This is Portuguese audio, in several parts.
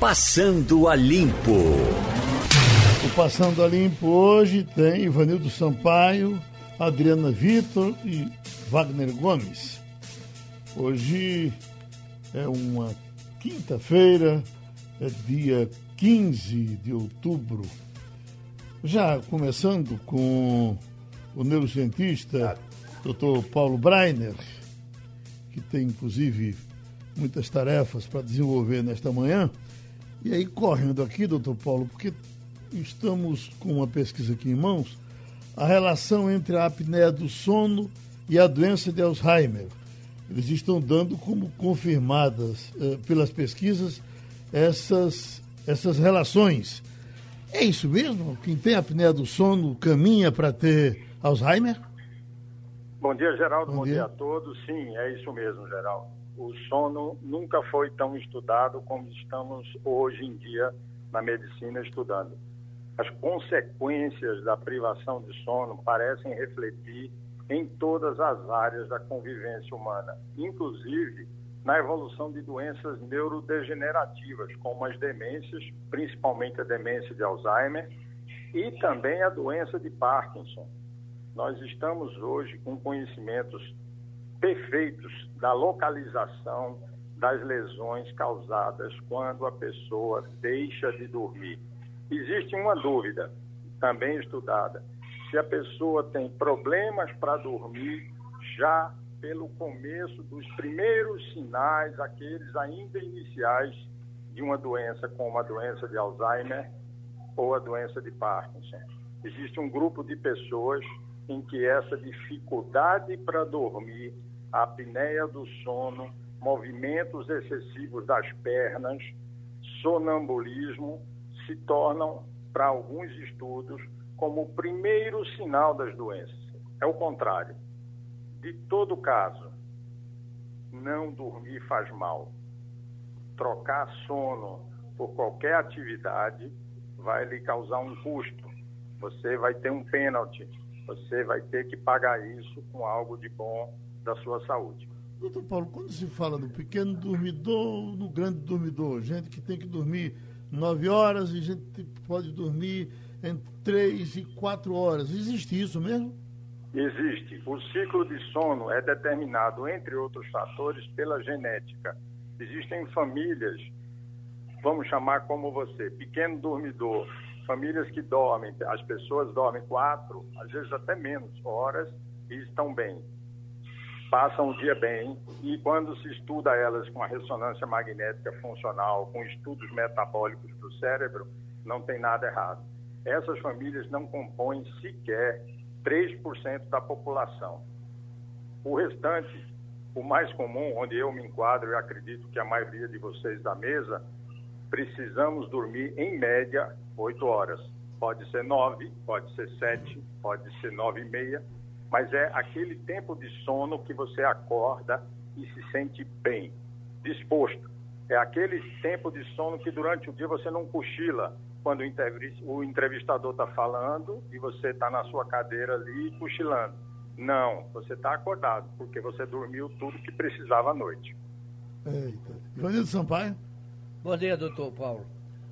Passando a Limpo. O Passando a Limpo hoje tem Ivanildo Sampaio, Adriana Vitor e Wagner Gomes. Hoje é uma quinta-feira, é dia 15 de outubro. Já começando com o neurocientista Dr. Paulo Breiner, que tem inclusive muitas tarefas para desenvolver nesta manhã. E aí, correndo aqui, doutor Paulo, porque estamos com uma pesquisa aqui em mãos, a relação entre a apneia do sono e a doença de Alzheimer. Eles estão dando como confirmadas eh, pelas pesquisas essas, essas relações. É isso mesmo? Quem tem apneia do sono caminha para ter Alzheimer? Bom dia, Geraldo. Bom, Bom dia. dia a todos. Sim, é isso mesmo, Geraldo. O sono nunca foi tão estudado como estamos hoje em dia na medicina estudando. As consequências da privação de sono parecem refletir em todas as áreas da convivência humana, inclusive na evolução de doenças neurodegenerativas, como as demências, principalmente a demência de Alzheimer, e também a doença de Parkinson. Nós estamos hoje com conhecimentos perfeitos da localização das lesões causadas quando a pessoa deixa de dormir. Existe uma dúvida, também estudada, se a pessoa tem problemas para dormir já pelo começo dos primeiros sinais, aqueles ainda iniciais de uma doença como a doença de Alzheimer ou a doença de Parkinson. Existe um grupo de pessoas em que essa dificuldade para dormir, a apneia do sono, movimentos excessivos das pernas, sonambulismo, se tornam, para alguns estudos, como o primeiro sinal das doenças. É o contrário. De todo caso, não dormir faz mal. Trocar sono por qualquer atividade vai lhe causar um custo. Você vai ter um pênalti. Você vai ter que pagar isso com algo de bom da sua saúde. Doutor Paulo, quando se fala no pequeno dormidor, no grande dormidor, gente que tem que dormir nove horas e gente pode dormir entre três e quatro horas. Existe isso mesmo? Existe. O ciclo de sono é determinado, entre outros fatores, pela genética. Existem famílias, vamos chamar como você, pequeno dormidor, famílias que dormem, as pessoas dormem quatro, às vezes até menos horas e estão bem passam o dia bem e quando se estuda elas com a ressonância magnética funcional, com estudos metabólicos do cérebro, não tem nada errado. Essas famílias não compõem sequer 3% da população. O restante, o mais comum, onde eu me enquadro e acredito que a maioria de vocês da mesa, precisamos dormir em média 8 horas. Pode ser 9, pode ser 7, pode ser 9 e meia, mas é aquele tempo de sono que você acorda e se sente bem, disposto. É aquele tempo de sono que durante o dia você não cochila quando o entrevistador está falando e você está na sua cadeira ali cochilando. Não, você está acordado, porque você dormiu tudo que precisava à noite. Eita. Ivanildo Sampaio. Bom dia, doutor Paulo.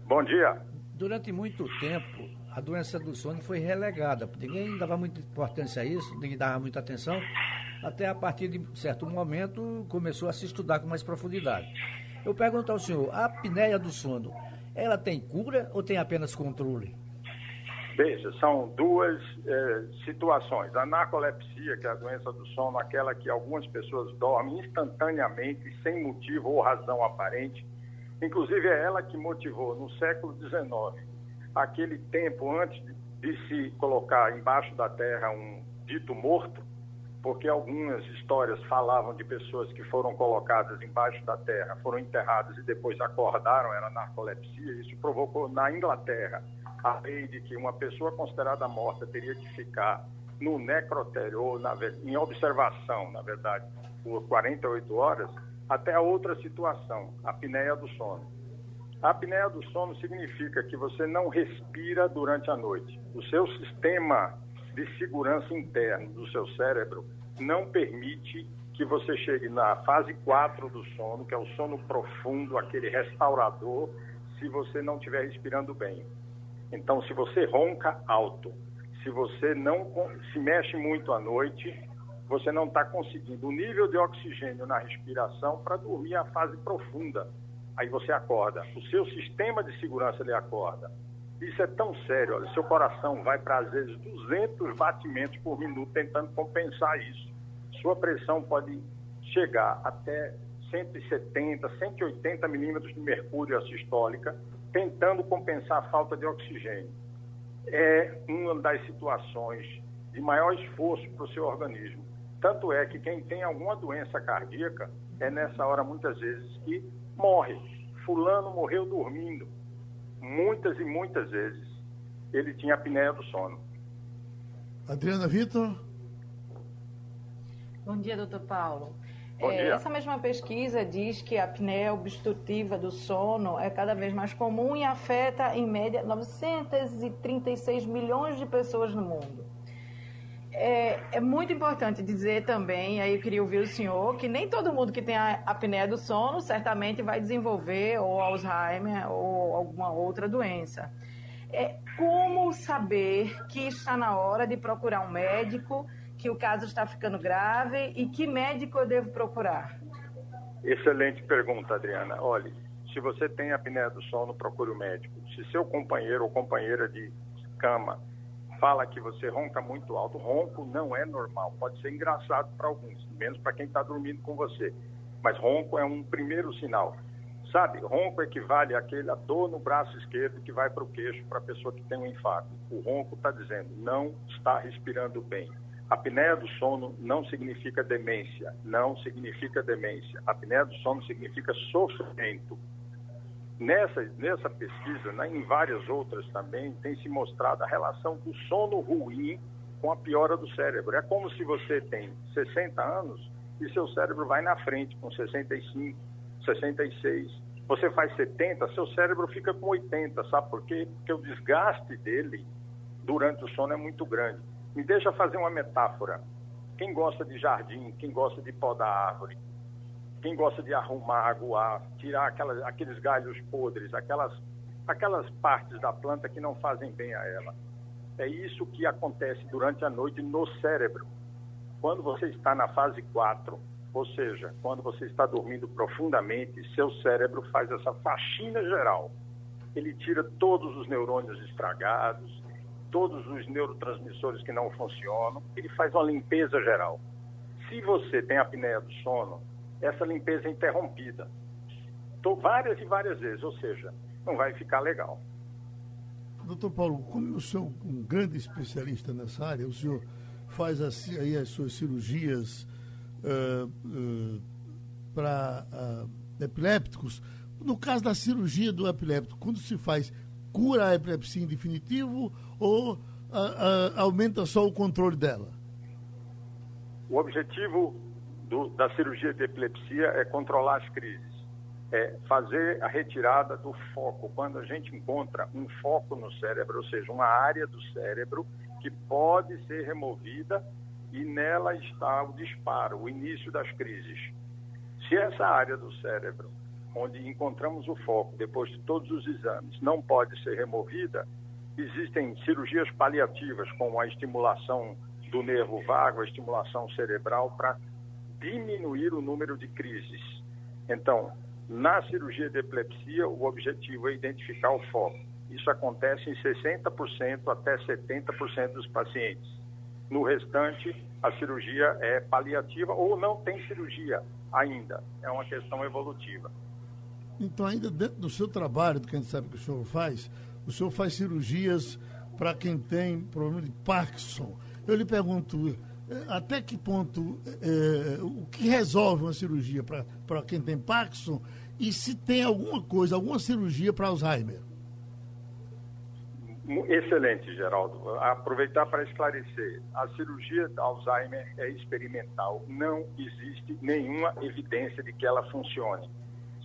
Bom dia. Durante muito tempo, a doença do sono foi relegada. Ninguém dava muita importância a isso, ninguém dava muita atenção. Até a partir de certo momento começou a se estudar com mais profundidade. Eu pergunto ao senhor, a apneia do sono, ela tem cura ou tem apenas controle? Veja, são duas eh, situações. A narcolepsia, que é a doença do sono, aquela que algumas pessoas dormem instantaneamente, sem motivo ou razão aparente. Inclusive é ela que motivou, no século XIX, aquele tempo antes de se colocar embaixo da terra um dito morto, porque algumas histórias falavam de pessoas que foram colocadas embaixo da terra, foram enterradas e depois acordaram, era narcolepsia. Isso provocou na Inglaterra a lei de que uma pessoa considerada morta teria que ficar no necrotério, ou na, em observação, na verdade, por 48 horas, até a outra situação, a apneia do sono. A apneia do sono significa que você não respira durante a noite. O seu sistema de segurança interno do seu cérebro não permite que você chegue na fase 4 do sono, que é o sono profundo, aquele restaurador, se você não estiver respirando bem. Então, se você ronca alto, se você não se mexe muito à noite, você não está conseguindo o nível de oxigênio na respiração para dormir a fase profunda. Aí você acorda. O seu sistema de segurança lhe acorda. Isso é tão sério, olha, seu coração vai para às vezes 200 batimentos por minuto tentando compensar isso. Sua pressão pode chegar até 170, 180 milímetros de mercúrio sistólica, tentando compensar a falta de oxigênio. É uma das situações de maior esforço para o seu organismo. Tanto é que quem tem alguma doença cardíaca é nessa hora, muitas vezes, que morre. Fulano morreu dormindo. Muitas e muitas vezes ele tinha apneia do sono. Adriana Vitor. Bom dia, doutor Paulo. É, essa mesma pesquisa diz que a apneia obstrutiva do sono é cada vez mais comum e afeta, em média, 936 milhões de pessoas no mundo. É, é, muito importante dizer também, aí eu queria ouvir o senhor, que nem todo mundo que tem a apneia do sono certamente vai desenvolver ou Alzheimer ou alguma outra doença. É, como saber que está na hora de procurar um médico que o caso está ficando grave e que médico eu devo procurar? Excelente pergunta, Adriana. Olhe, se você tem apneia do sono, procure o médico. Se seu companheiro ou companheira de cama fala que você ronca muito alto, ronco não é normal. Pode ser engraçado para alguns, menos para quem está dormindo com você. Mas ronco é um primeiro sinal. Sabe, ronco equivale àquele dor no braço esquerdo que vai para o queixo para a pessoa que tem um infarto. O ronco está dizendo, não está respirando bem a apneia do sono não significa demência, não significa demência. A apneia do sono significa sofrimento. Nessa, nessa pesquisa, né, em várias outras também, tem se mostrado a relação do sono ruim com a piora do cérebro. É como se você tem 60 anos e seu cérebro vai na frente com 65, 66. Você faz 70, seu cérebro fica com 80, sabe por quê? Porque o desgaste dele durante o sono é muito grande. Me deixa fazer uma metáfora. Quem gosta de jardim, quem gosta de podar árvore, quem gosta de arrumar, aguar, tirar aquelas, aqueles galhos podres, aquelas, aquelas partes da planta que não fazem bem a ela. É isso que acontece durante a noite no cérebro. Quando você está na fase 4, ou seja, quando você está dormindo profundamente, seu cérebro faz essa faxina geral. Ele tira todos os neurônios estragados, todos os neurotransmissores que não funcionam, ele faz uma limpeza geral. Se você tem apneia do sono, essa limpeza interrompida. Tô várias e várias vezes, ou seja, não vai ficar legal. Doutor Paulo, como o senhor é um grande especialista nessa área, o senhor faz assim, aí as suas cirurgias uh, uh, para uh, epilépticos. No caso da cirurgia do epiléptico, quando se faz, cura a epilepsia em definitivo ou a, a, aumenta só o controle dela? O objetivo do, da cirurgia de epilepsia é controlar as crises, é fazer a retirada do foco. Quando a gente encontra um foco no cérebro, ou seja, uma área do cérebro que pode ser removida e nela está o disparo, o início das crises. Se essa área do cérebro, onde encontramos o foco depois de todos os exames, não pode ser removida, Existem cirurgias paliativas, como a estimulação do nervo vago, a estimulação cerebral, para diminuir o número de crises. Então, na cirurgia de epilepsia, o objetivo é identificar o foco. Isso acontece em 60% até 70% dos pacientes. No restante, a cirurgia é paliativa ou não tem cirurgia ainda. É uma questão evolutiva. Então, ainda dentro do seu trabalho, do que a gente sabe que o senhor faz, o senhor faz cirurgias para quem tem problema de Parkinson. Eu lhe pergunto, até que ponto, é, o que resolve uma cirurgia para quem tem Parkinson e se tem alguma coisa, alguma cirurgia para Alzheimer? Excelente, Geraldo. Aproveitar para esclarecer: a cirurgia de Alzheimer é experimental, não existe nenhuma evidência de que ela funcione.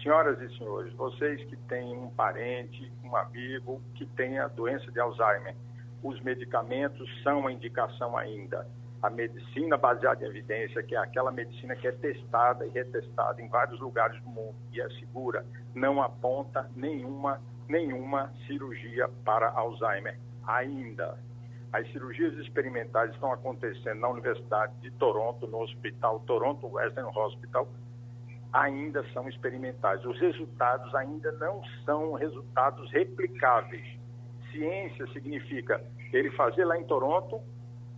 Senhoras e senhores, vocês que têm um parente, um amigo que tenha doença de Alzheimer, os medicamentos são a indicação ainda. A medicina baseada em evidência, que é aquela medicina que é testada e retestada em vários lugares do mundo e é segura, não aponta nenhuma, nenhuma cirurgia para Alzheimer ainda. As cirurgias experimentais estão acontecendo na Universidade de Toronto, no Hospital Toronto Western Hospital, ainda são experimentais. Os resultados ainda não são resultados replicáveis. Ciência significa ele fazer lá em Toronto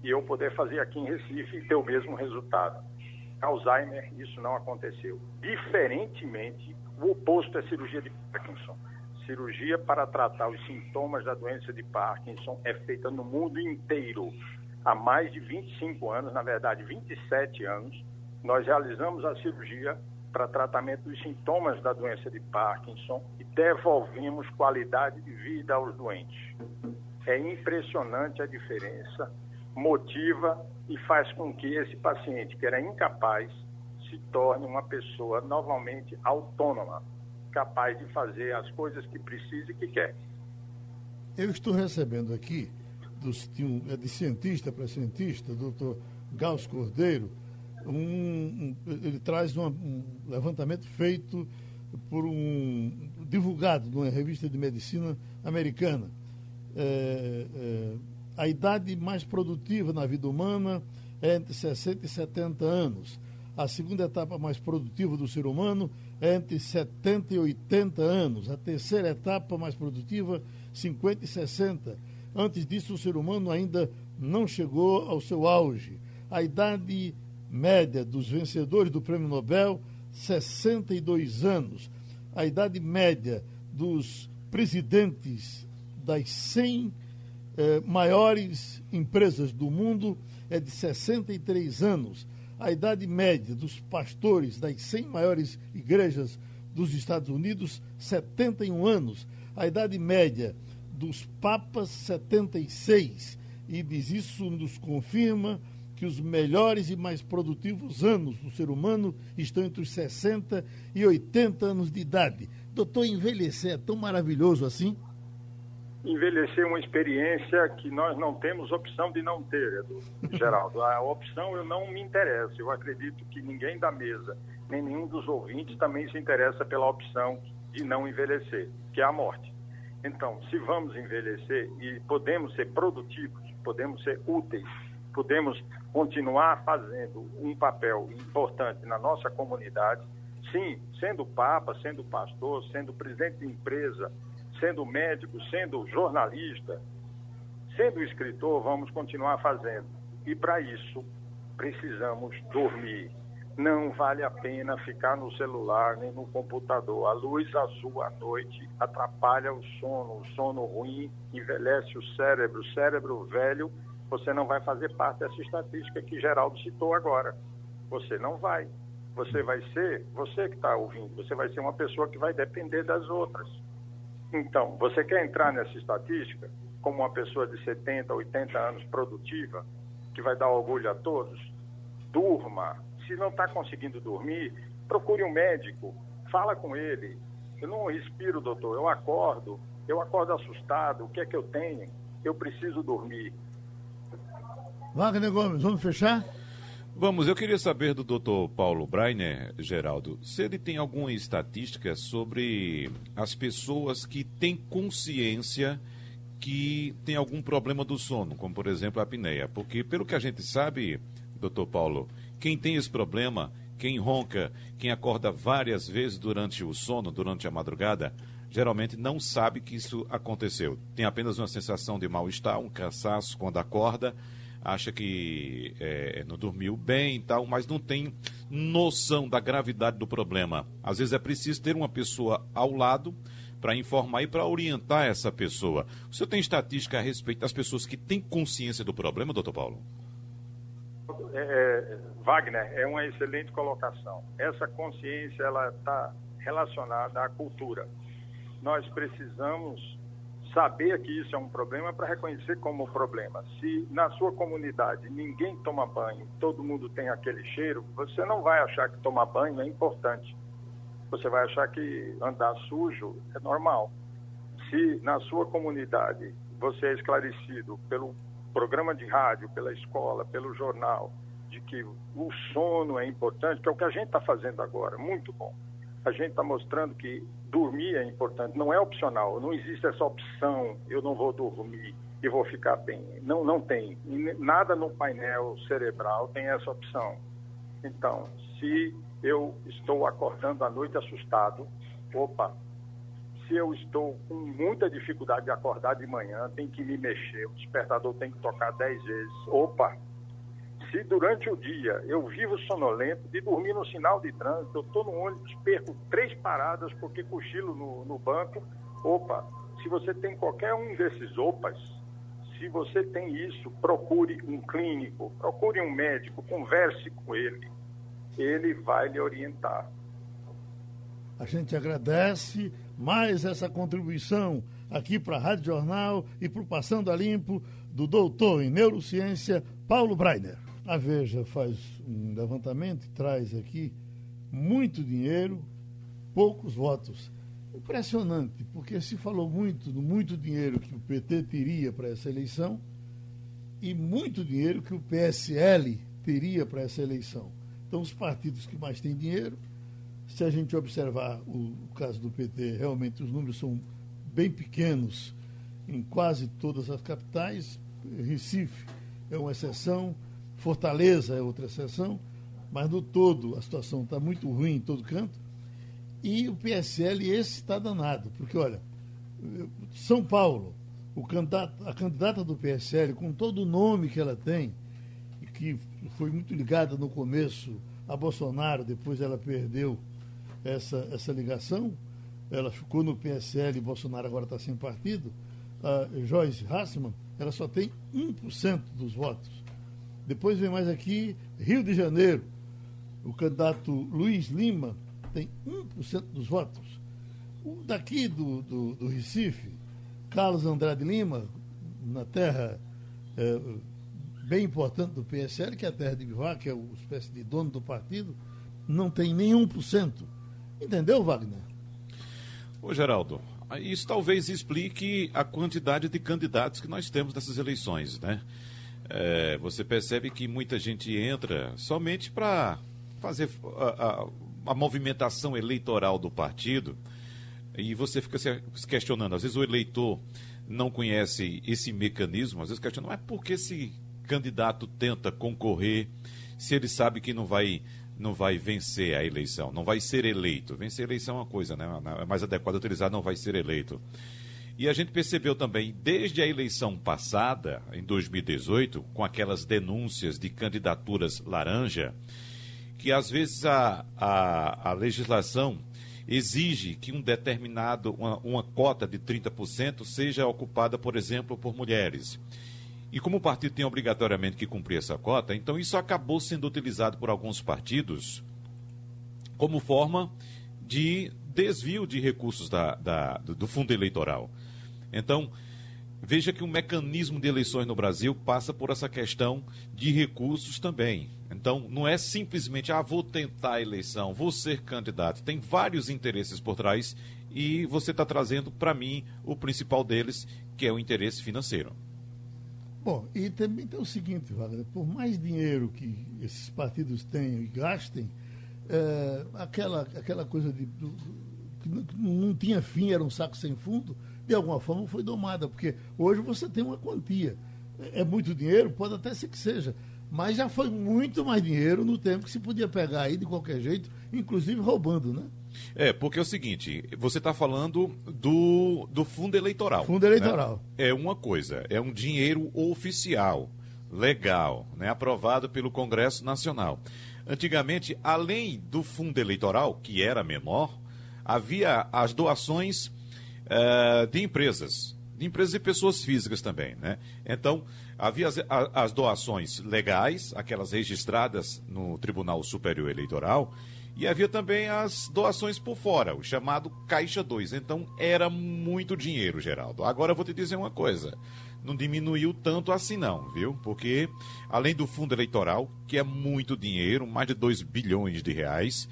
e eu poder fazer aqui em Recife e ter o mesmo resultado. Alzheimer, isso não aconteceu. Diferentemente, o oposto é cirurgia de Parkinson. Cirurgia para tratar os sintomas da doença de Parkinson é feita no mundo inteiro. Há mais de 25 anos, na verdade 27 anos, nós realizamos a cirurgia para tratamento dos sintomas da doença de Parkinson e devolvemos qualidade de vida aos doentes. É impressionante a diferença, motiva e faz com que esse paciente, que era incapaz, se torne uma pessoa novamente autônoma, capaz de fazer as coisas que precisa e que quer. Eu estou recebendo aqui, um, é de cientista para cientista, doutor Gauss Cordeiro, um, ele traz uma, um levantamento feito por um divulgado numa revista de medicina americana. É, é, a idade mais produtiva na vida humana é entre 60 e 70 anos. A segunda etapa mais produtiva do ser humano é entre 70 e 80 anos. A terceira etapa mais produtiva, 50 e 60. Antes disso, o ser humano ainda não chegou ao seu auge. A idade média dos vencedores do Prêmio Nobel, 62 anos. A idade média dos presidentes das 100 eh, maiores empresas do mundo é de 63 anos. A idade média dos pastores das 100 maiores igrejas dos Estados Unidos, 71 anos. A idade média dos papas, 76. E diz isso nos confirma que os melhores e mais produtivos anos do ser humano estão entre os 60 e 80 anos de idade. Doutor, envelhecer é tão maravilhoso assim? Envelhecer uma experiência que nós não temos opção de não ter, Geraldo. A opção eu não me interesso. Eu acredito que ninguém da mesa, nem nenhum dos ouvintes também se interessa pela opção de não envelhecer, que é a morte. Então, se vamos envelhecer e podemos ser produtivos, podemos ser úteis, podemos continuar fazendo um papel importante na nossa comunidade, sim, sendo papa, sendo pastor, sendo presidente de empresa, sendo médico, sendo jornalista, sendo escritor, vamos continuar fazendo. E para isso precisamos dormir. Não vale a pena ficar no celular nem no computador. A luz azul à noite atrapalha o sono. O sono ruim envelhece o cérebro. O cérebro velho você não vai fazer parte dessa estatística que Geraldo citou agora. Você não vai. Você vai ser, você que está ouvindo, você vai ser uma pessoa que vai depender das outras. Então, você quer entrar nessa estatística como uma pessoa de 70, 80 anos produtiva, que vai dar orgulho a todos? Durma. Se não está conseguindo dormir, procure um médico, fala com ele. Eu não respiro, doutor, eu acordo, eu acordo assustado, o que é que eu tenho? Eu preciso dormir. Wagner Gomes, vamos fechar? Vamos, eu queria saber do Dr. Paulo Breiner, Geraldo, se ele tem alguma estatística sobre as pessoas que têm consciência que tem algum problema do sono, como por exemplo a apneia. Porque, pelo que a gente sabe, doutor Paulo, quem tem esse problema, quem ronca, quem acorda várias vezes durante o sono, durante a madrugada, geralmente não sabe que isso aconteceu. Tem apenas uma sensação de mal-estar, um cansaço quando acorda acha que é, não dormiu bem e tal, mas não tem noção da gravidade do problema. Às vezes é preciso ter uma pessoa ao lado para informar e para orientar essa pessoa. O senhor tem estatística a respeito das pessoas que têm consciência do problema, doutor Paulo? É, é, Wagner, é uma excelente colocação. Essa consciência ela está relacionada à cultura. Nós precisamos saber que isso é um problema para reconhecer como problema. Se na sua comunidade ninguém toma banho, todo mundo tem aquele cheiro, você não vai achar que tomar banho é importante. Você vai achar que andar sujo é normal. Se na sua comunidade você é esclarecido pelo programa de rádio, pela escola, pelo jornal, de que o sono é importante, que é o que a gente está fazendo agora, muito bom. A gente está mostrando que dormir é importante, não é opcional, não existe essa opção, eu não vou dormir e vou ficar bem. Não, não tem. Nada no painel cerebral tem essa opção. Então, se eu estou acordando à noite assustado, opa, se eu estou com muita dificuldade de acordar de manhã, tem que me mexer, o despertador tem que tocar dez vezes. Opa! Se durante o dia eu vivo sonolento, de dormir no sinal de trânsito, eu estou no ônibus, perco três paradas porque cochilo no, no banco, opa! Se você tem qualquer um desses opas, se você tem isso, procure um clínico, procure um médico, converse com ele. Ele vai lhe orientar. A gente agradece mais essa contribuição aqui para a Rádio Jornal e para o Passando a Limpo do doutor em neurociência Paulo Breiner. A Veja faz um levantamento e traz aqui muito dinheiro, poucos votos. Impressionante, porque se falou muito do muito dinheiro que o PT teria para essa eleição e muito dinheiro que o PSL teria para essa eleição. Então, os partidos que mais têm dinheiro se a gente observar o, o, caso do PT, realmente os números são bem pequenos em quase todas as capitais. Recife é uma exceção, Fortaleza é outra exceção, mas no todo a situação está muito ruim em todo canto. E o PSL, esse está danado, porque olha, São Paulo, o candidato, a candidata do PSL, com todo o nome que ela tem, que foi muito ligada no começo a Bolsonaro, depois ela perdeu essa, essa ligação. Ela ficou no PSL e Bolsonaro agora está sem partido. A Joyce Hassman, ela só tem 1% dos votos. Depois vem mais aqui, Rio de Janeiro. O candidato Luiz Lima tem 1% dos votos. O daqui do, do, do, Recife, Carlos Andrade Lima, na terra é, bem importante do PSL, que é a terra de Bivar, que é uma espécie de dono do partido, não tem nenhum por cento. Entendeu, Wagner? Ô, Geraldo, isso talvez explique a quantidade de candidatos que nós temos nessas eleições, né? É, você percebe que muita gente entra somente para fazer a, a, a, movimentação eleitoral do partido e você fica se questionando. Às vezes o eleitor não conhece esse mecanismo, às vezes questiona, mas por que esse candidato tenta concorrer se ele sabe que não vai não vai vencer a eleição, não vai ser eleito. Vencer a eleição é uma coisa, né? É mais adequado utilizar não vai ser eleito. E a gente percebeu também, desde a eleição passada, em 2018, com aquelas denúncias de candidaturas laranja, que às vezes a, a, a legislação exige que um determinado, uma, uma cota de 30% seja ocupada, por exemplo, por mulheres. E como o partido tem obrigatoriamente que cumprir essa cota, então isso acabou sendo utilizado por alguns partidos como forma de desvio de recursos da, da, do fundo eleitoral. Então, veja que o mecanismo de eleições no Brasil passa por essa questão de recursos também. Então, não é simplesmente, ah, vou tentar a eleição, vou ser candidato. Tem vários interesses por trás e você está trazendo para mim o principal deles, que é o interesse financeiro. Bom, e também tem o seguinte, Wagner, por mais dinheiro que esses partidos tenham e gastem, é, aquela, aquela coisa de, do, que não, não tinha fim, era um saco sem fundo, de alguma forma foi domada, porque hoje você tem uma quantia. É, é muito dinheiro? Pode até ser que seja, mas já foi muito mais dinheiro no tempo que se podia pegar aí de qualquer jeito, inclusive roubando, né? É, porque é o seguinte, você está falando do, do fundo eleitoral. Fundo eleitoral. Né? É uma coisa, é um dinheiro oficial, legal, né, aprovado pelo Congresso Nacional. Antigamente, além do fundo eleitoral, que era menor, havia as doações uh, de empresas, de empresas e pessoas físicas também, né? Então, havia as, as doações legais, aquelas registradas no Tribunal Superior Eleitoral, e havia também as doações por fora, o chamado Caixa 2. Então era muito dinheiro, Geraldo. Agora eu vou te dizer uma coisa. Não diminuiu tanto assim não, viu? Porque além do fundo eleitoral, que é muito dinheiro, mais de 2 bilhões de reais,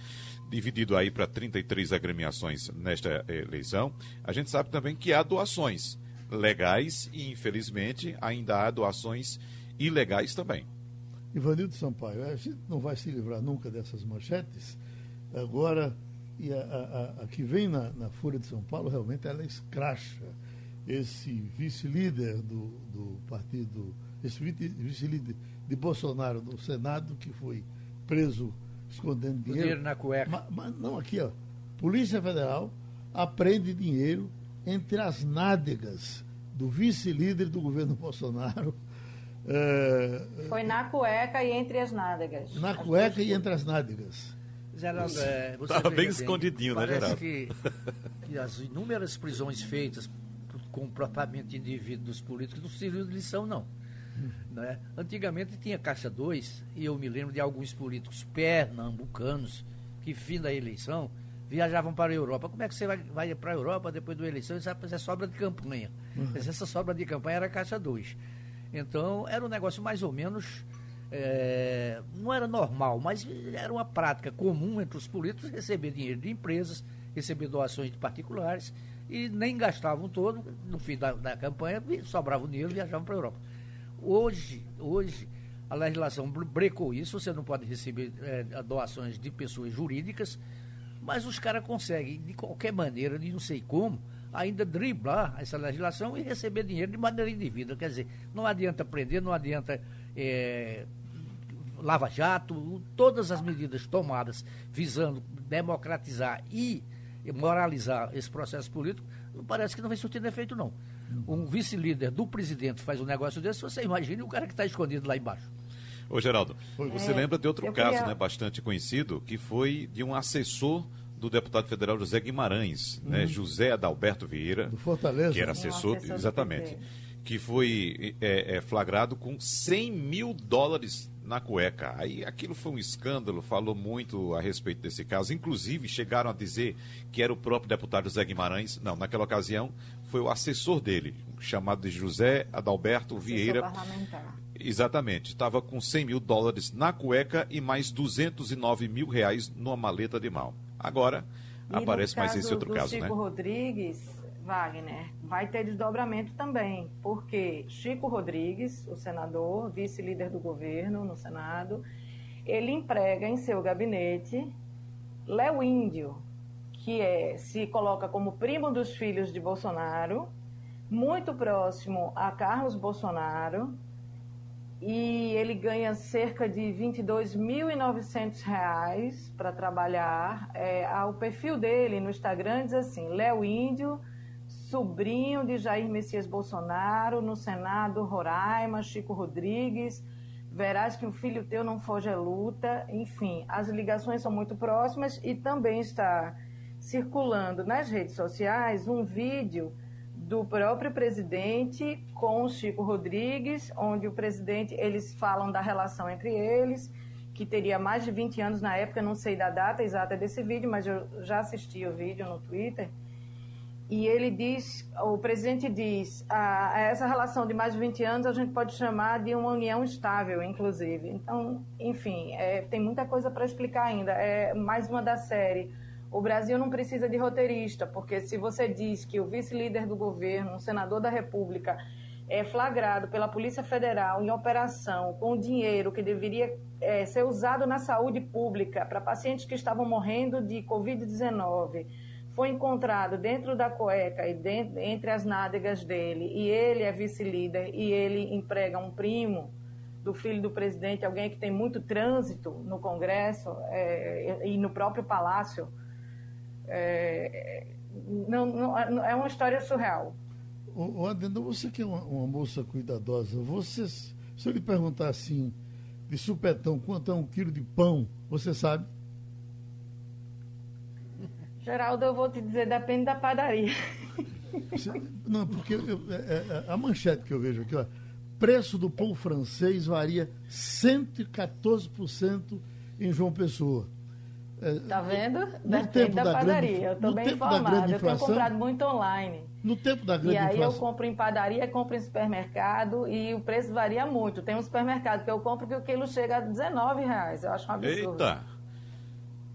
dividido aí para 33 agremiações nesta eleição, a gente sabe também que há doações legais e, infelizmente, ainda há doações ilegais também. Ivanildo Sampaio, a gente não vai se livrar nunca dessas manchetes. Agora, e a, a, a que vem na, na, Folha de São Paulo, realmente ela escracha esse vice-líder do, do partido, esse vice-líder de Bolsonaro no Senado, que foi preso escondendo dinheiro. Dinheiro na cueca. Mas, mas não, aqui, ó. Polícia Federal apreende dinheiro entre as nádegas do vice-líder do governo Bolsonaro. É, Foi na cueca e entre as nádegas. Na cueca e entre as nádegas. Geraldo, é, você Estava bem escondidinho, né, Geraldo? Que, que as inúmeras prisões feitas com o comportamento de indivíduos dos políticos não serviu de lição, não. Né? Antigamente tinha Caixa 2, e eu me lembro de alguns políticos pernambucanos que, fim da eleição, viajavam para a Europa. Como é que você vai, vai para a Europa depois da eleição e vai fazer sobra de campanha? Uhum. Essa sobra de campanha era Caixa 2. Então, era um negócio mais ou menos. É, não era normal, mas era uma prática comum entre os políticos receber dinheiro de empresas, receber doações de particulares e nem gastavam todo. No fim da, da campanha, sobrava o dinheiro e viajavam para a Europa. Hoje, hoje, a legislação brecou isso, você não pode receber é, doações de pessoas jurídicas, mas os caras conseguem, de qualquer maneira, de não sei como, ainda driblar essa legislação e receber dinheiro de maneira indevida. Quer dizer, não adianta prender, não adianta é, lava-jato, todas as medidas tomadas visando democratizar e moralizar esse processo político, parece que não vai surtir efeito, não. Um vice-líder do presidente faz um negócio desse, você imagine o cara que está escondido lá embaixo. Ô, Geraldo, você é, lembra de outro caso queria... né, bastante conhecido, que foi de um assessor do deputado federal José Guimarães, né, uhum. né, José Adalberto Vieira, do Fortaleza. que era assessor, assessor exatamente, que foi é, é, flagrado com 100 mil dólares na cueca. Aí aquilo foi um escândalo, falou muito a respeito desse caso. Inclusive, chegaram a dizer que era o próprio deputado José Guimarães. Não, naquela ocasião foi o assessor dele, chamado de José Adalberto Vieira. Exatamente. Estava com 100 mil dólares na cueca e mais 209 mil reais numa maleta de mão. Agora, e aparece mais esse outro caso, Chico né? Chico Rodrigues, Wagner, vai ter desdobramento também, porque Chico Rodrigues, o senador, vice-líder do governo no Senado, ele emprega em seu gabinete Léo Índio, que é, se coloca como primo dos filhos de Bolsonaro, muito próximo a Carlos Bolsonaro, e ele ganha cerca de R$ 22.900 para trabalhar. É, o perfil dele no Instagram diz assim: Léo Índio, sobrinho de Jair Messias Bolsonaro, no Senado, Roraima, Chico Rodrigues. Verás que o filho teu não foge à luta. Enfim, as ligações são muito próximas e também está circulando nas redes sociais um vídeo do próprio presidente com o Chico Rodrigues, onde o presidente, eles falam da relação entre eles, que teria mais de 20 anos na época, não sei da data exata desse vídeo, mas eu já assisti o vídeo no Twitter. E ele diz, o presidente diz, a, a essa relação de mais de 20 anos a gente pode chamar de uma união estável, inclusive. Então, enfim, é, tem muita coisa para explicar ainda. É mais uma da série o Brasil não precisa de roteirista, porque se você diz que o vice-líder do governo, um senador da República, é flagrado pela Polícia Federal em operação com dinheiro que deveria é, ser usado na saúde pública para pacientes que estavam morrendo de Covid-19, foi encontrado dentro da cueca e dentro, entre as nádegas dele, e ele é vice-líder e ele emprega um primo do filho do presidente, alguém que tem muito trânsito no Congresso é, e no próprio Palácio é, não, não, é uma história surreal. O, Adenda, você que é uma, uma, moça cuidadosa, você, se eu lhe perguntar assim, de supetão, quanto é um quilo de pão, você sabe? Geraldo, eu vou te dizer, depende da padaria. Não, porque eu, é, é, a manchete que eu vejo aqui, ó, preço do pão francês varia 114% em João Pessoa. É, tá vendo? No Depende da, da padaria. Grande, eu estou bem informada. Eu tenho comprado muito online. No tempo da grande E aí inflação. eu compro em padaria, compro em supermercado e o preço varia muito. Tem um supermercado que eu compro que o quilo chega a 19 reais. Eu acho um absurdo. Eita!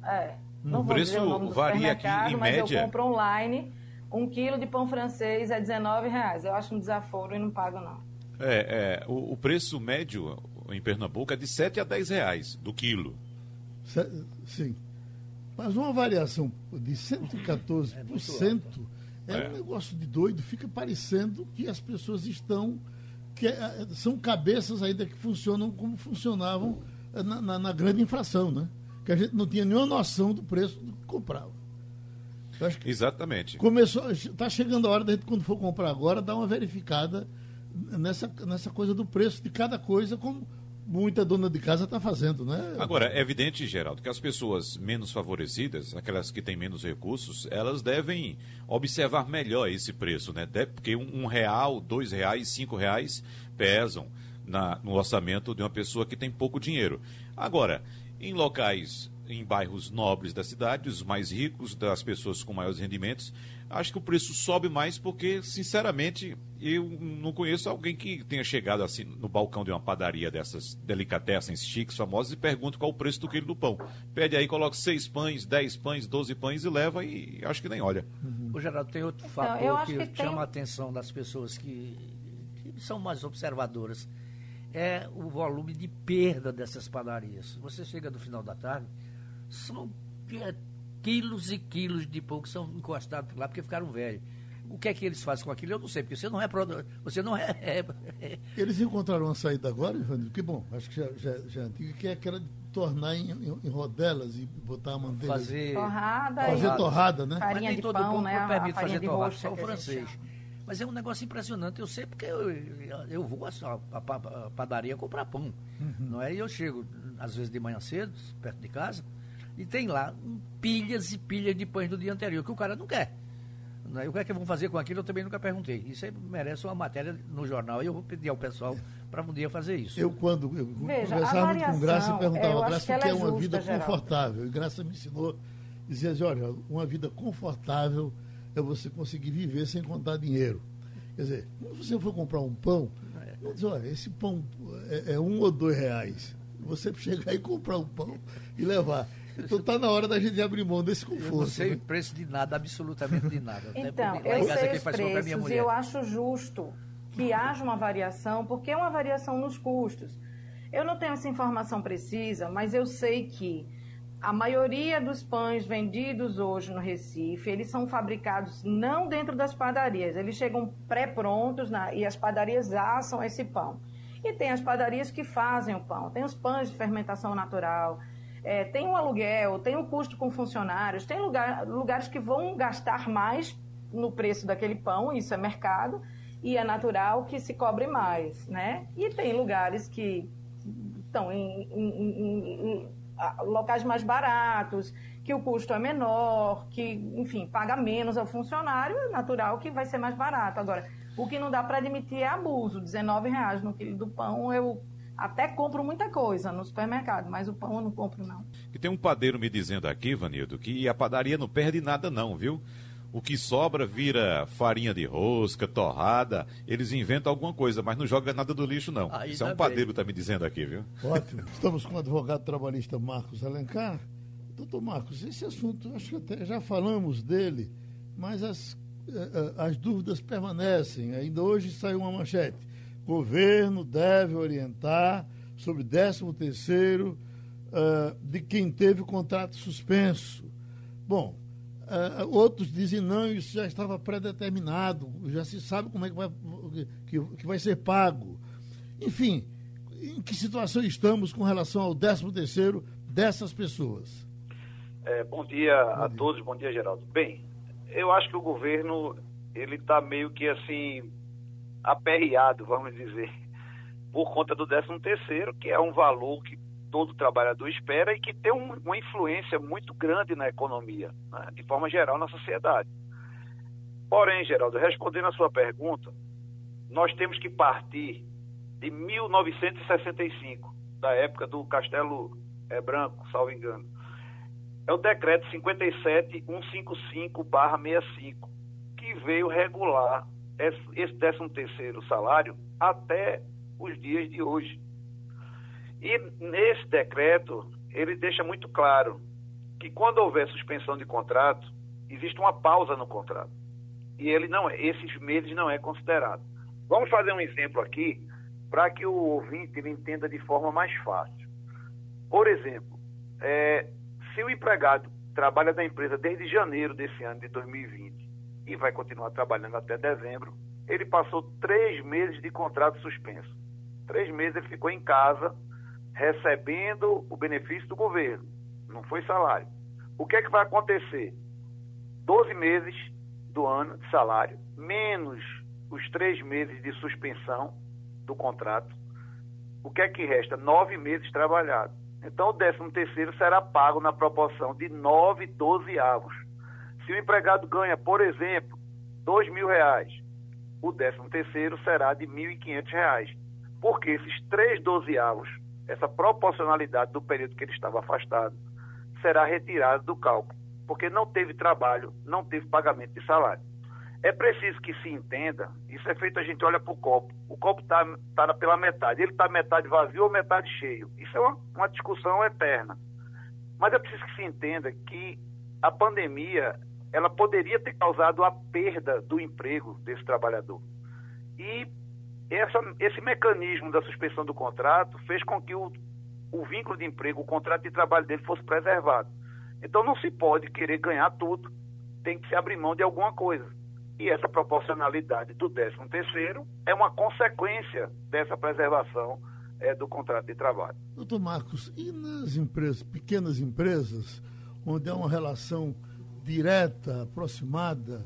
É. Não o preço varia aqui em mas média. eu compro online Um quilo de pão francês é 19 reais. Eu acho um desaforo e não pago, não. É, é o, o, preço médio em Pernambuco é de 7 a 10 reais do quilo. Sim. Mas uma variação de 114% é, é um negócio de doido. Fica parecendo que as pessoas estão. que é, são cabeças ainda que funcionam como funcionavam na, na, na grande inflação, né? Que a gente não tinha nenhuma noção do preço do que comprava. Exatamente. Começou, está chegando a hora da gente, quando for comprar agora, dar uma verificada nessa, nessa coisa do preço de cada coisa, como muita dona de casa está fazendo, né? Agora, é evidente, Geraldo, que as pessoas menos favorecidas, aquelas que têm menos recursos, elas devem observar melhor esse preço, né? Porque um, real, dois reais, cinco reais pesam na, no orçamento de uma pessoa que tem pouco dinheiro. Agora, em locais em bairros nobres da cidade, os mais ricos, das pessoas com maiores rendimentos, acho que o preço sobe mais porque, sinceramente, eu não conheço alguém que tenha chegado assim no balcão de uma padaria dessas delicatessens chiques, famosas, e pergunta qual o preço do quilo do pão. Pede aí, coloca seis pães, dez pães, doze pães e leva e acho que nem olha. Uhum. O Geraldo, tem outro fator não, que, que chama a atenção das pessoas que, que são mais observadoras. É o volume de perda dessas padarias. Você chega no final da tarde, são é, quilos e quilos de pão que são encostados lá porque ficaram velhos. O que é que eles fazem com aquilo? Eu não sei, porque você não é. Você não é, é, é. Eles encontraram uma saída agora, Ivanildo? Que bom, acho que já, já, já é antiga, que é aquela de tornar em, em, em, rodelas e botar a manteiga. Fazer torrada. Fazer torrada, né? Farinha Mas nem de todo pão, pão né? permite fazer torrada, só o francês. Mas é um negócio impressionante. Eu sei porque eu, eu vou a, a padaria comprar pão. Uhum. Não é? E eu chego, às vezes de manhã cedo, perto de casa, e tem lá pilhas e pilhas de pães do dia anterior, que o cara não quer. Né? O que é que vão fazer com aquilo, eu também nunca perguntei. Isso aí merece uma matéria no jornal e eu vou pedir ao pessoal para um dia fazer isso. Eu, quando eu Veja, conversava muito com Graça, e perguntava, Graça, o que é, é uma justa, vida Geraldo. confortável? E Graça me ensinou, dizia assim, olha, uma vida confortável é você conseguir viver sem contar dinheiro. Quer dizer, quando você for comprar um pão, é. diz, olha, esse pão é, é um ou dois reais. Você chegar e comprar um pão e levar. Então está na hora da gente abrir mão desse conforto. Eu não sei né? o preço de nada, absolutamente de nada. Então, eu sei os preços e eu acho justo que haja uma variação, porque é uma variação nos custos. Eu não tenho essa informação precisa, mas eu sei que a maioria dos pães vendidos hoje no Recife, eles são fabricados não dentro das padarias, eles chegam pré-prontos e as padarias assam esse pão. E tem as padarias que fazem o pão, tem os pães de fermentação natural, é, tem um aluguel, tem um custo com funcionários, tem lugar, lugares que vão gastar mais no preço daquele pão, isso é mercado, e é natural que se cobre mais, né? E tem lugares que estão em, em, em, em locais mais baratos, que o custo é menor, que, enfim, paga menos ao funcionário, é natural que vai ser mais barato. Agora, o que não dá para admitir é abuso. R$19,00 no quilo do pão, eu até compro muita coisa no supermercado, mas o pão eu não compro, não. E tem um padeiro me dizendo aqui, Vanildo, que a padaria não perde nada, não, viu? O que sobra vira farinha de rosca, torrada. Eles inventam alguma coisa, mas não joga nada do lixo, não. Aí Isso é um padeiro que está me dizendo aqui, viu? Ótimo. Estamos com o advogado trabalhista Marcos Alencar. Doutor Marcos, esse assunto, acho que até já falamos dele, mas as, eh, eh, as dúvidas permanecem. Ainda hoje saiu uma manchete governo deve orientar sobre 13 terceiro uh, de quem teve o contrato suspenso. Bom, uh, outros dizem não, isso já estava pré-determinado, já se sabe como é que vai, que, que vai ser pago. Enfim, em que situação estamos com relação ao 13 terceiro dessas pessoas? É, bom dia bom a dia. todos, bom dia, Geraldo. Bem, eu acho que o governo ele está meio que assim aperreado, vamos dizer, por conta do 13 terceiro, que é um valor que todo trabalhador espera e que tem um, uma influência muito grande na economia, né, de forma geral na sociedade. Porém, Geraldo, respondendo a sua pergunta, nós temos que partir de 1965, da época do Castelo é, Branco, salvo engano. É o decreto 57155-65, que veio regular esse 13 terceiro salário até os dias de hoje. E nesse decreto, ele deixa muito claro que quando houver suspensão de contrato, existe uma pausa no contrato. e ele não é, esses meses não é considerado. Vamos fazer um exemplo aqui para que o ouvinte entenda de forma mais fácil. Por exemplo, é, se o empregado trabalha na empresa desde janeiro desse ano de 2020 e vai continuar trabalhando até dezembro, ele passou três meses de contrato suspenso. Três meses ele ficou em casa recebendo o benefício do governo. Não foi salário. O que é que vai acontecer? Doze meses do ano de salário, menos os três meses de suspensão do contrato. O que é que resta? Nove meses trabalhados. Então, o décimo terceiro será pago na proporção de nove dozeavos. Se o empregado ganha, por exemplo, dois mil reais, o décimo terceiro será de mil e quinhentos reais. Porque esses três dozeavos, essa proporcionalidade do período que ele estava afastado, será retirado do cálculo. Porque não teve trabalho, não teve pagamento de salário. É preciso que se entenda, isso é feito, a gente olha para o copo. O copo está tá pela metade, ele está metade vazio ou metade cheio. Isso é uma, uma discussão eterna. Mas é preciso que se entenda que a pandemia ela poderia ter causado a perda do emprego desse trabalhador. E essa, esse mecanismo da suspensão do contrato fez com que o, o vínculo de emprego, o contrato de trabalho dele fosse preservado. Então não se pode querer ganhar tudo, tem que se abrir mão de alguma coisa. E essa proporcionalidade do 13 terceiro é uma consequência dessa preservação é, do contrato de trabalho. Doutor Marcos, e nas empresas, pequenas empresas, onde há uma relação direta, aproximada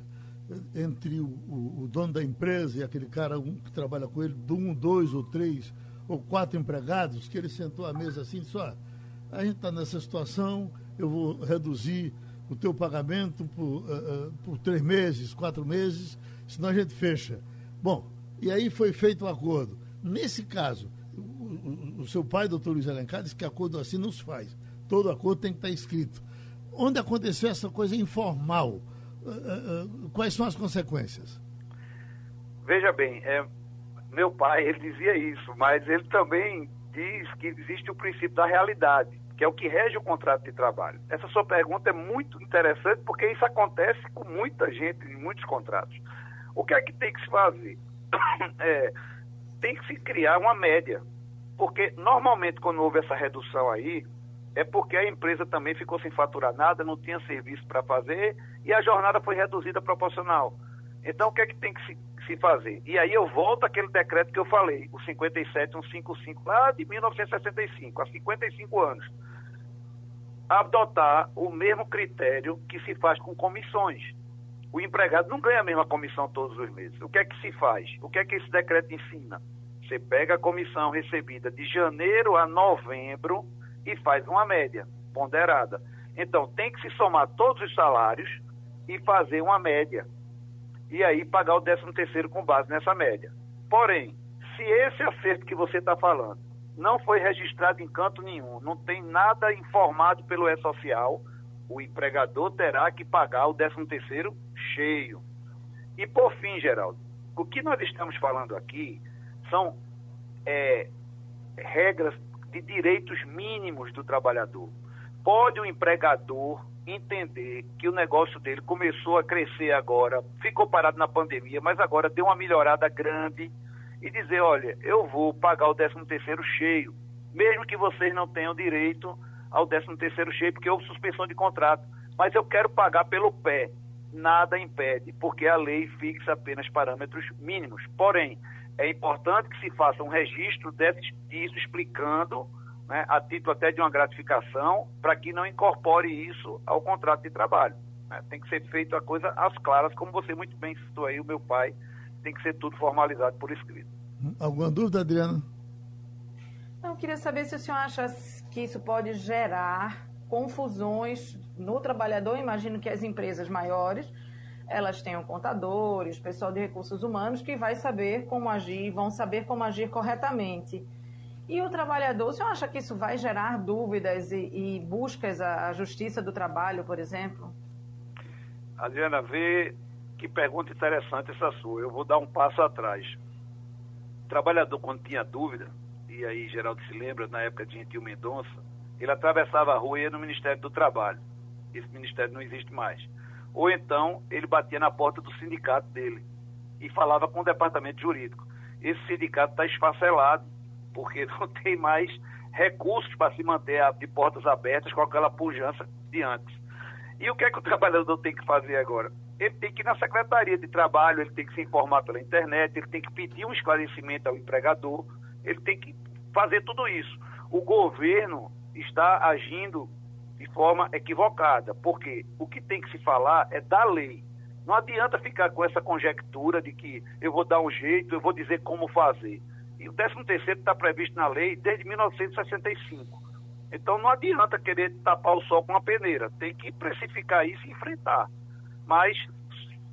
entre o, o, o, dono da empresa e aquele cara um, que trabalha com ele, de um, dois ou três ou quatro empregados, que ele sentou à mesa assim e disse, ó, a gente está nessa situação, eu vou reduzir o teu pagamento por, uh, uh, por três meses, quatro meses, senão a gente fecha. Bom, e aí foi feito o um acordo. Nesse caso, o, o, seu pai, doutor Luiz Alencar, disse que acordo assim não se faz. Todo acordo tem que estar escrito. Onde aconteceu essa coisa informal? Uh, quais são as consequências? Veja bem, é, meu pai ele dizia isso, mas ele também diz que existe o princípio da realidade que é o que rege o contrato de trabalho. Essa sua pergunta é muito interessante porque isso acontece com muita gente em muitos contratos. O que é que tem que se fazer? É, tem que se criar uma média, porque normalmente quando houve essa redução aí, é porque a empresa também ficou sem faturar nada, não tinha serviço para fazer e a jornada foi reduzida proporcional. Então o que é que tem que se, se fazer? E aí eu volto àquele decreto que eu falei, o 57155, lá de 1965, há 55 anos adotar o mesmo critério que se faz com comissões. O empregado não ganha a mesma comissão todos os meses. O que é que se faz? O que é que esse decreto ensina? Você pega a comissão recebida de janeiro a novembro e faz uma média ponderada. Então, tem que se somar todos os salários e fazer uma média. E aí pagar o 13 terceiro com base nessa média. Porém, se esse acerto que você está falando não foi registrado em canto nenhum, não tem nada informado pelo E-Social, o empregador terá que pagar o 13 terceiro cheio. E por fim, Geraldo, o que nós estamos falando aqui são é, regras de direitos mínimos do trabalhador. Pode o empregador entender que o negócio dele começou a crescer agora, ficou parado na pandemia, mas agora deu uma melhorada grande, e dizer, olha, eu vou pagar o 13 terceiro cheio, mesmo que vocês não tenham direito ao 13 terceiro cheio, porque houve suspensão de contrato, mas eu quero pagar pelo pé. Nada impede, porque a lei fixa apenas parâmetros mínimos. Porém, é importante que se faça um registro disso explicando, né, a título até de uma gratificação, para que não incorpore isso ao contrato de trabalho. Né? Tem que ser feito a coisa às claras, como você muito bem citou aí, o meu pai, tem que ser tudo formalizado por escrito. Alguma dúvida, Adriana? Não, queria saber se o senhor acha que isso pode gerar confusões no trabalhador. Imagino que as empresas maiores elas tenham contadores, pessoal de recursos humanos que vai saber como agir, vão saber como agir corretamente. E o trabalhador, o senhor acha que isso vai gerar dúvidas e, e buscas à justiça do trabalho, por exemplo? Adriana, vê que pergunta interessante essa sua. Eu vou dar um passo atrás. O trabalhador, quando tinha dúvida, e aí Geraldo se lembra, na época de Gentil Mendonça, ele atravessava a rua e ia no Ministério do Trabalho. Esse ministério não existe mais. Ou então ele batia na porta do sindicato dele e falava com o departamento jurídico. Esse sindicato está esfacelado, porque não tem mais recursos para se manter de portas abertas com aquela pujança de antes. E o que é que o trabalhador tem que fazer agora? Ele tem que ir na secretaria de trabalho, ele tem que se informar pela internet, ele tem que pedir um esclarecimento ao empregador, ele tem que fazer tudo isso. O governo está agindo de forma equivocada, porque o que tem que se falar é da lei. Não adianta ficar com essa conjectura de que eu vou dar um jeito, eu vou dizer como fazer. E o 13 terceiro está previsto na lei desde 1965. Então não adianta querer tapar o sol com a peneira. Tem que precificar isso e enfrentar. Mas,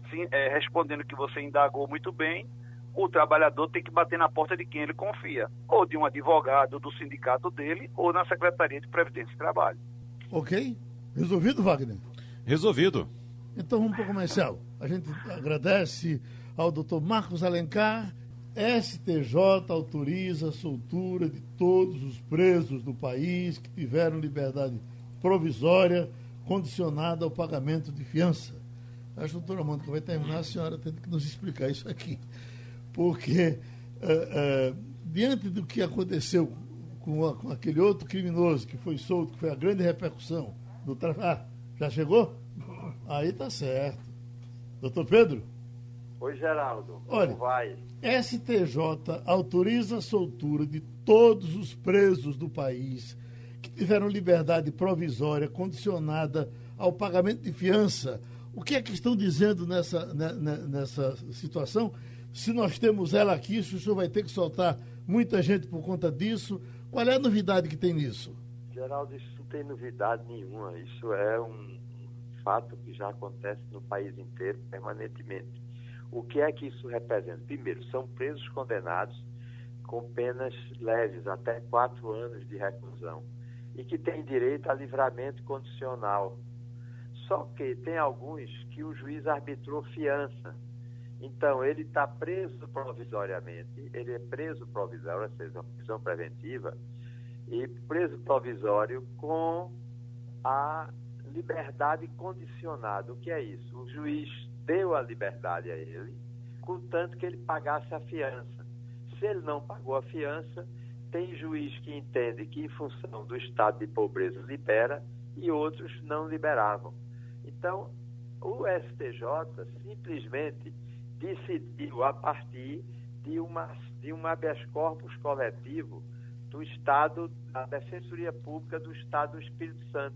sim, é, respondendo que você indagou muito bem, o trabalhador tem que bater na porta de quem ele confia. Ou de um advogado do sindicato dele, ou na Secretaria de Previdência e Trabalho. Ok? Resolvido, Wagner? Resolvido. Então vamos para o comercial. A gente agradece ao doutor Marcos Alencar. STJ autoriza a soltura de todos os presos do país que tiveram liberdade provisória condicionada ao pagamento de fiança. A doutora Mônica vai terminar, a senhora tem que nos explicar isso aqui. Porque, uh, uh, diante do que aconteceu com, a, com, aquele outro criminoso que foi solto, que foi a grande repercussão do tráfico. Ah, já chegou? Aí tá certo. Doutor Pedro? Oi, Geraldo. Olha, Como vai? STJ autoriza a soltura de todos os presos do país que tiveram liberdade provisória condicionada ao pagamento de fiança. O que é que estão dizendo nessa, né, né, nessa situação? Se nós temos ela aqui, se o senhor vai ter que soltar muita gente por conta disso, qual é a novidade que tem nisso? Geraldo, isso não tem novidade nenhuma. Isso é um fato que já acontece no país inteiro permanentemente. O que é que isso representa? Primeiro, são presos condenados com penas leves, até quatro anos de reclusão, e que têm direito a livramento condicional. Só que tem alguns que o juiz arbitrou fiança. Então, ele está preso provisoriamente, ele é preso provisório, ou seja, prisão preventiva, e preso provisório com a liberdade condicionada. O que é isso? O juiz deu a liberdade a ele, contanto que ele pagasse a fiança. Se ele não pagou a fiança, tem juiz que entende que, em função do estado de pobreza, libera e outros não liberavam. Então, o STJ simplesmente decidiu, a partir de, uma, de um habeas corpus coletivo do Estado, da Defensoria Pública do Estado do Espírito Santo,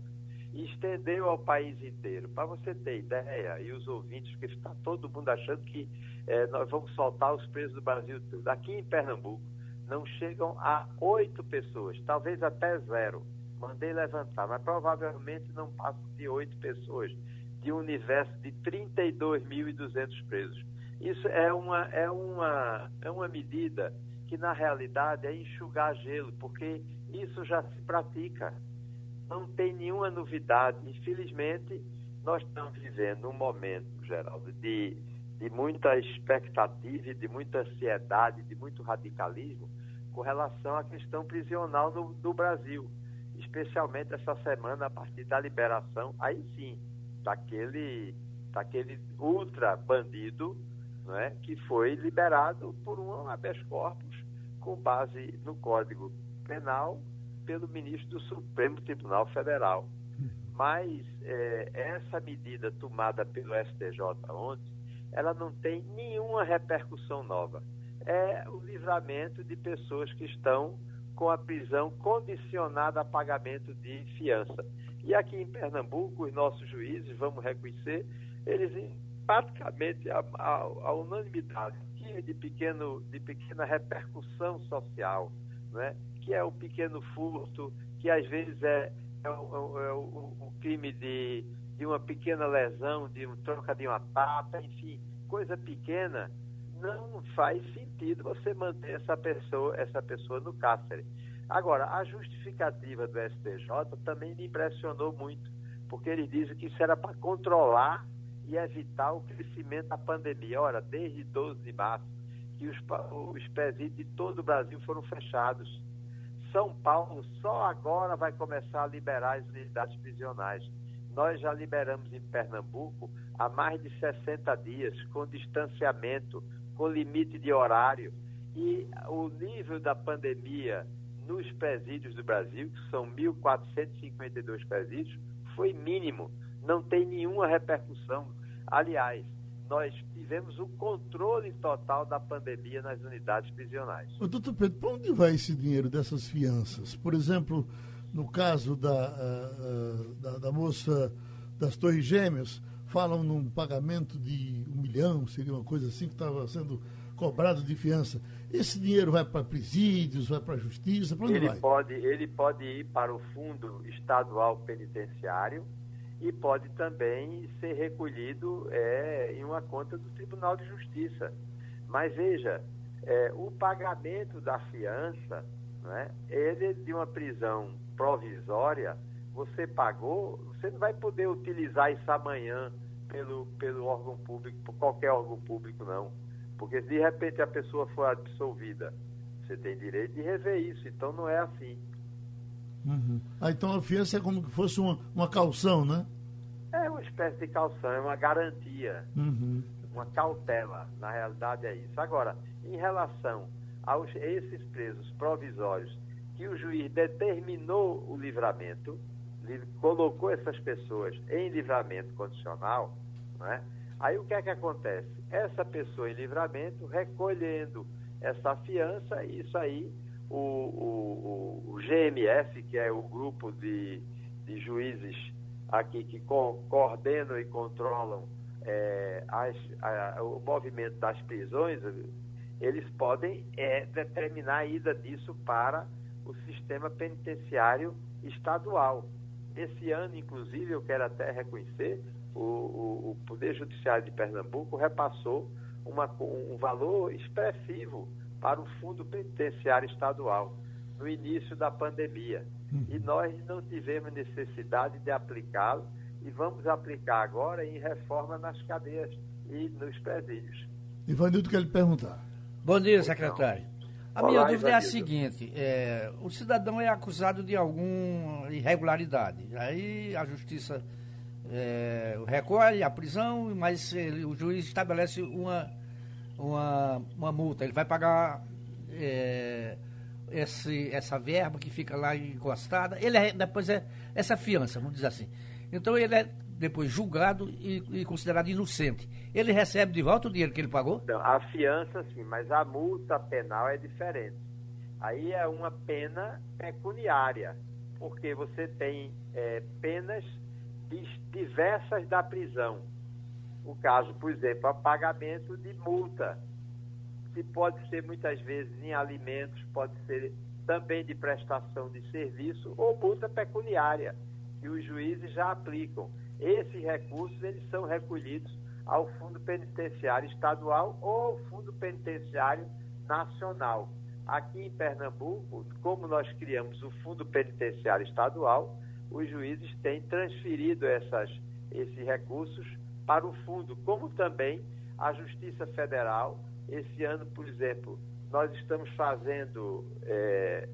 e estendeu ao país inteiro. Para você ter ideia, e os ouvintes, que está todo mundo achando que é, nós vamos soltar os presos do Brasil todo. Aqui em Pernambuco, não chegam a oito pessoas, talvez até zero. Mandei levantar, mas provavelmente não passam de oito pessoas, de um universo de 32.200 presos. Isso é uma, é, uma, é uma medida que, na realidade, é enxugar gelo, porque isso já se pratica não tem nenhuma novidade. Infelizmente, nós estamos vivendo um momento, Geraldo, de, de muita expectativa, de muita ansiedade, de muito radicalismo com relação à questão prisional no, no Brasil. Especialmente essa semana, a partir da liberação, aí sim, daquele, daquele ultra bandido é, que foi liberado por um habeas corpus com base no Código Penal pelo ministro do Supremo Tribunal Federal. Mas é, essa medida tomada pelo STJ ontem, ela não tem nenhuma repercussão nova. É o livramento de pessoas que estão com a prisão condicionada a pagamento de fiança. E aqui em Pernambuco, os nossos juízes, vamos reconhecer, eles praticamente a, a, a unanimidade de, pequeno, de pequena repercussão social, não é? que é o pequeno furto, que às vezes é, é, o, é o, o, crime de, de uma pequena lesão, de um troca de uma tapa, enfim, coisa pequena, não faz sentido você manter essa pessoa, essa pessoa no cárcere. Agora, a justificativa do STJ também me impressionou muito, porque ele diz que isso era para controlar e evitar o crescimento da pandemia. Ora, desde 12 de março, que os, os presídios de todo o Brasil foram fechados. São Paulo só agora vai começar a liberar as unidades prisionais. Nós já liberamos em Pernambuco há mais de 60 dias, com distanciamento, com limite de horário. E o nível da pandemia nos presídios do Brasil, que são 1.452 presídios, foi mínimo. Não tem nenhuma repercussão. Aliás, nós tivemos o controle total da pandemia nas unidades prisionais. O doutor Pedro, para onde vai esse dinheiro dessas fianças? Por exemplo, no caso da, uh, da, da, moça das Torres Gêmeas, falam num pagamento de um milhão, seria uma coisa assim, que estava sendo cobrado de fiança. Esse dinheiro vai para presídios, vai para a justiça, para onde ele vai? Pode, ele pode ir para o Fundo Estadual Penitenciário, e pode também ser recolhido é, em uma conta do Tribunal de Justiça. Mas veja, é, o pagamento da fiança, né, ele de uma prisão provisória, você pagou, você não vai poder utilizar isso amanhã pelo, pelo órgão público, por qualquer órgão público, não. Porque se de repente a pessoa for absolvida, você tem direito de rever isso. Então não é assim. Uhum. Ah, então a fiança é como se fosse uma, uma calção, né? É uma espécie de calção, é uma garantia, uhum. uma cautela, na realidade é isso. Agora, em relação a esses presos provisórios que o juiz determinou o livramento, colocou essas pessoas em livramento condicional, né? aí o que é que acontece? Essa pessoa em livramento, recolhendo essa fiança, isso aí o, o, o, que é o grupo de, de juízes aqui que co coordenam e controlam é, as, a, o movimento das prisões, eles podem é, determinar a ida disso para o sistema penitenciário estadual. Esse ano, inclusive, eu quero até reconhecer, o, o, o Poder Judiciário de Pernambuco repassou uma, um valor expressivo para o Fundo Penitenciário Estadual no início da pandemia. Uhum. E nós não tivemos necessidade de aplicá-lo e vamos aplicar agora em reforma nas cadeias e nos presídios. Ivanildo quer lhe perguntar. Bom dia, secretário. A Olá, minha dúvida Ivanildo. é a seguinte: é, o cidadão é acusado de alguma irregularidade. Aí a justiça é, recolhe a prisão, mas ele, o juiz estabelece uma uma, uma multa, ele vai pagar é, esse, essa verba que fica lá encostada, ele é, depois é essa fiança, vamos dizer assim. Então ele é depois julgado e, e, considerado inocente. Ele recebe de volta o dinheiro que ele pagou? Não, a fiança sim, mas a multa penal é diferente. Aí é uma pena pecuniária, porque você tem é, penas diversas da prisão o caso, por exemplo, a pagamento de multa, que pode ser muitas vezes em alimentos, pode ser também de prestação de serviço ou multa pecuniária, que os juízes já aplicam. Esses recursos eles são recolhidos ao Fundo Penitenciário Estadual ou ao Fundo Penitenciário Nacional. Aqui em Pernambuco, como nós criamos o Fundo Penitenciário Estadual, os juízes têm transferido essas, esses recursos para o fundo, como também a Justiça Federal. Esse ano, por exemplo, nós estamos fazendo é,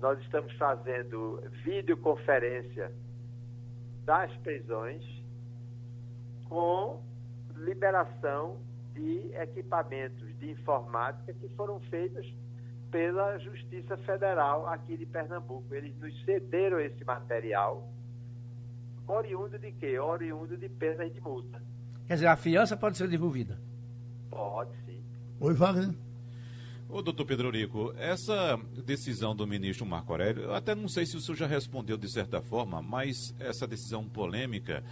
nós estamos fazendo videoconferência das prisões com liberação de equipamentos de informática que foram feitos pela Justiça Federal aqui de Pernambuco. Eles nos cederam esse material oriundo de quê? Oriundo de pena e de multa. Quer dizer, a fiança pode ser devolvida? Pode, sim. Oi, Wagner. Ô, doutor Pedro Rico, essa decisão do ministro Marco Aurélio, eu até não sei se o senhor já respondeu de certa forma, mas essa decisão polêmica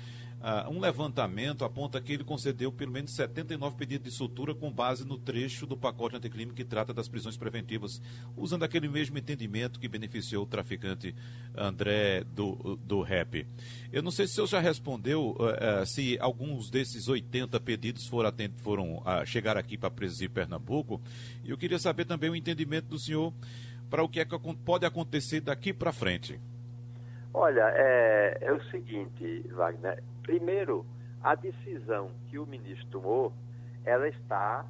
Uh, um levantamento aponta que ele concedeu pelo menos 79 pedidos de soltura com base no trecho do pacote anticrime que trata das prisões preventivas, usando aquele mesmo entendimento que beneficiou o traficante André do, do REP. Eu não sei se o senhor já respondeu uh, uh, se alguns desses 80 pedidos foram, foram chegar aqui para presidir Pernambuco. E eu queria saber também o entendimento do senhor para o que é que pode acontecer daqui para frente. Olha, é, é, o seguinte, Wagner. Primeiro, a decisão que o ministro tomou, ela está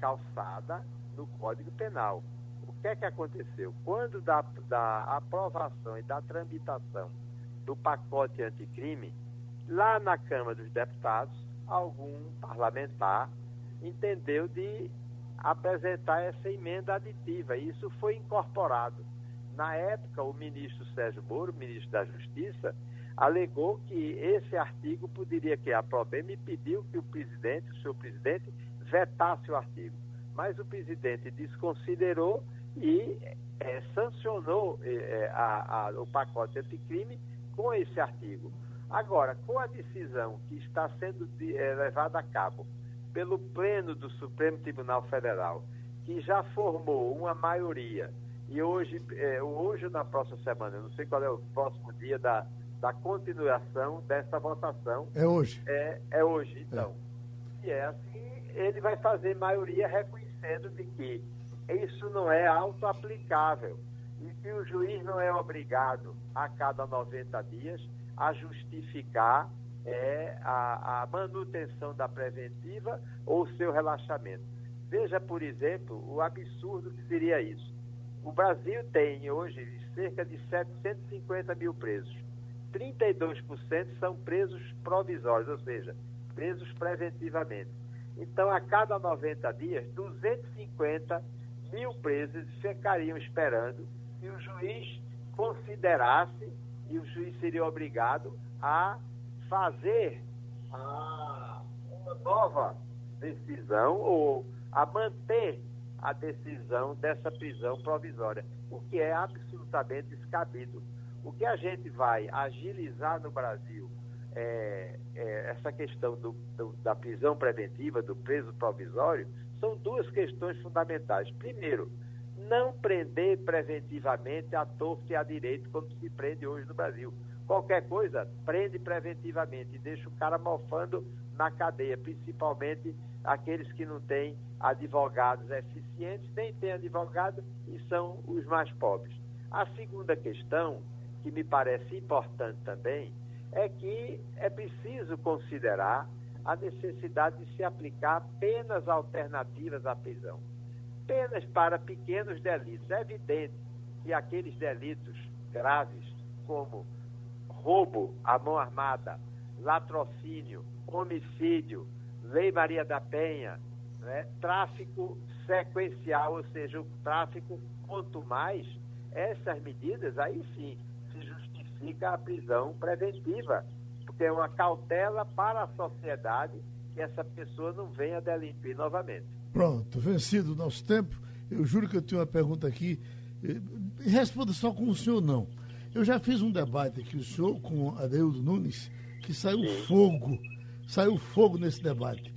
calçada no Código Penal. O que é que aconteceu? Quando da, da aprovação e da tramitação do pacote anticrime, lá na Câmara dos Deputados, algum parlamentar entendeu de apresentar essa emenda aditiva. E isso foi incorporado. Na época, o ministro Sérgio Moro, ministro da Justiça, alegou que esse artigo poderia criar problema e pediu que o presidente, o senhor presidente, vetasse o artigo. Mas o presidente desconsiderou e é, sancionou é, a, a, o pacote anticrime com esse artigo. Agora, com a decisão que está sendo de, é, levada a cabo pelo Pleno do Supremo Tribunal Federal, que já formou uma maioria, e hoje, hoje na próxima semana, eu não sei qual é o próximo dia da, da continuação dessa votação. É hoje. É, é hoje, então. É. E é assim, ele vai fazer maioria reconhecendo de que isso não é auto-aplicável e que o juiz não é obrigado, a cada 90 dias, a justificar é, a, a manutenção da preventiva ou seu relaxamento. Veja, por exemplo, o absurdo que seria isso. O Brasil tem hoje cerca de 750 mil presos. 32% são presos provisórios, ou seja, presos preventivamente. Então, a cada 90 dias, 250 mil presos ficariam esperando que o juiz considerasse e o juiz seria obrigado a fazer uma nova decisão ou a manter a decisão dessa prisão provisória, o que é absolutamente descabido. O que a gente vai agilizar no Brasil é, é essa questão do, do, da prisão preventiva, do preso provisório, são duas questões fundamentais. Primeiro, não prender preventivamente a torto e a direito como se prende hoje no Brasil. Qualquer coisa, prende preventivamente e deixa o cara mofando na cadeia, principalmente aqueles que não têm advogados eficientes, nem têm advogado e são os mais pobres. A segunda questão, que me parece importante também, é que é preciso considerar a necessidade de se aplicar penas alternativas à prisão. Penas para pequenos delitos. É evidente que aqueles delitos graves, como roubo à mão armada, latrocínio, homicídio, Lei Maria da Penha, né, tráfico sequencial, ou seja, o tráfico, quanto mais, essas medidas, aí sim, justifica a prisão preventiva ter uma cautela para a sociedade que essa pessoa não venha delinquir novamente. Pronto, vencido o nosso tempo. Eu juro que eu tenho uma pergunta aqui. Eh, responda só com o senhor, não. Eu já fiz um debate aqui, o senhor com Adeildo Nunes, que saiu Sim. fogo, saiu fogo nesse debate.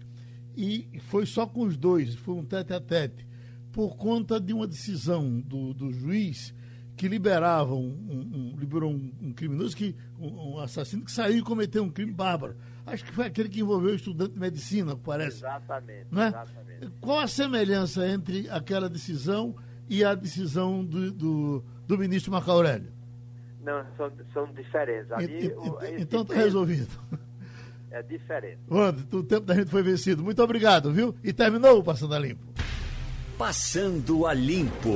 E foi só com os dois, foi um tete a tete, por conta de uma decisão do, do juiz que liberava um, um, um liberou um, um, criminoso, que, um, assassino que saiu e cometeu um crime bárbaro. Acho que foi aquele que envolveu o estudante de medicina, parece. Exatamente, né? exatamente. Qual a semelhança entre aquela decisão e a decisão do, do, do ministro Marco Aurélio? Não, são, são diferentes. Ali, o, então está resolvido. É diferente. Wanda, o tempo da gente foi vencido. Muito obrigado, viu? E terminou o Passando a Limpo. Passando a Limpo.